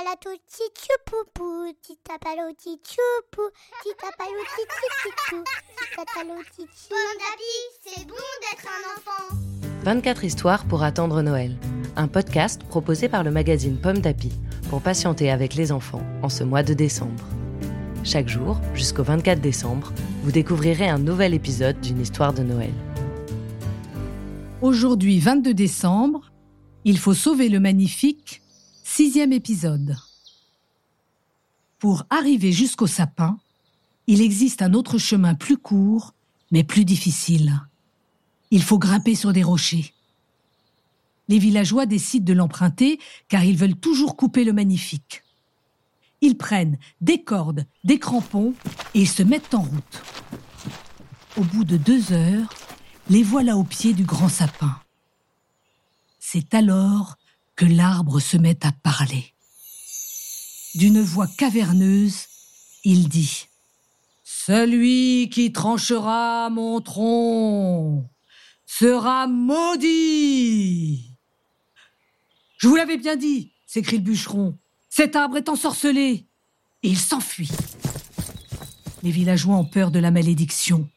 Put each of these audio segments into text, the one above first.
palato tchoupoupou, titapalo tchoupoupou, titapalo tchoupoupou, titapalo tchoupoupou. Pomme d'api, c'est bon d'être un enfant. 24 histoires pour attendre Noël. Un podcast proposé par le magazine Pomme d'Api pour patienter avec les enfants en ce mois de décembre. Chaque jour, jusqu'au 24 décembre, vous découvrirez un nouvel épisode d'une histoire de Noël. Aujourd'hui, 22 décembre, il faut sauver le magnifique, sixième épisode. Pour arriver jusqu'au sapin, il existe un autre chemin plus court, mais plus difficile. Il faut grimper sur des rochers. Les villageois décident de l'emprunter car ils veulent toujours couper le magnifique. Ils prennent des cordes, des crampons et se mettent en route. Au bout de deux heures, les voilà au pied du grand sapin. C'est alors l'arbre se met à parler. D'une voix caverneuse, il dit Celui qui tranchera mon tronc sera maudit. Je vous l'avais bien dit, s'écrie le bûcheron. Cet arbre est ensorcelé. Et il s'enfuit. Les villageois ont peur de la malédiction.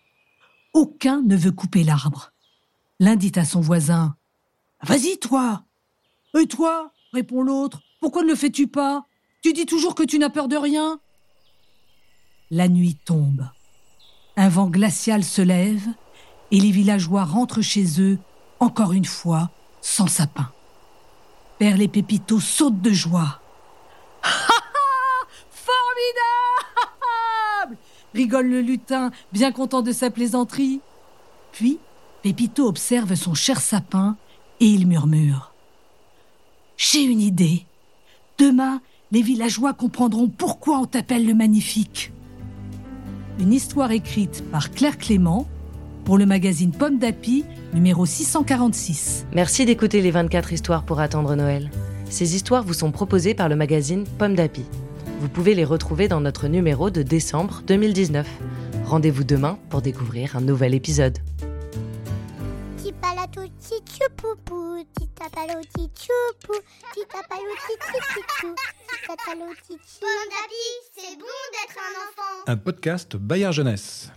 Aucun ne veut couper l'arbre. L'un dit à son voisin Vas-y, toi Et toi répond l'autre. Pourquoi ne le fais-tu pas? Tu dis toujours que tu n'as peur de rien La nuit tombe. Un vent glacial se lève et les villageois rentrent chez eux, encore une fois, sans sapin. Père les Pépitos saute de joie. Formidable rigole le lutin, bien content de sa plaisanterie. Puis, Pépito observe son cher sapin et il murmure. J'ai une idée. Demain, les villageois comprendront pourquoi on t'appelle le magnifique. Une histoire écrite par Claire Clément pour le magazine Pomme d'Api, numéro 646. Merci d'écouter les 24 histoires pour attendre Noël. Ces histoires vous sont proposées par le magazine Pomme d'Api. Vous pouvez les retrouver dans notre numéro de décembre 2019. Rendez-vous demain pour découvrir un nouvel épisode. Tchoupoupou, titapalo tchoupoupou, titapalo tchoupoupou, titapalo tchoupoupou. Pomme d'api, c'est bon d'être un enfant. Un podcast Bayard Jeunesse.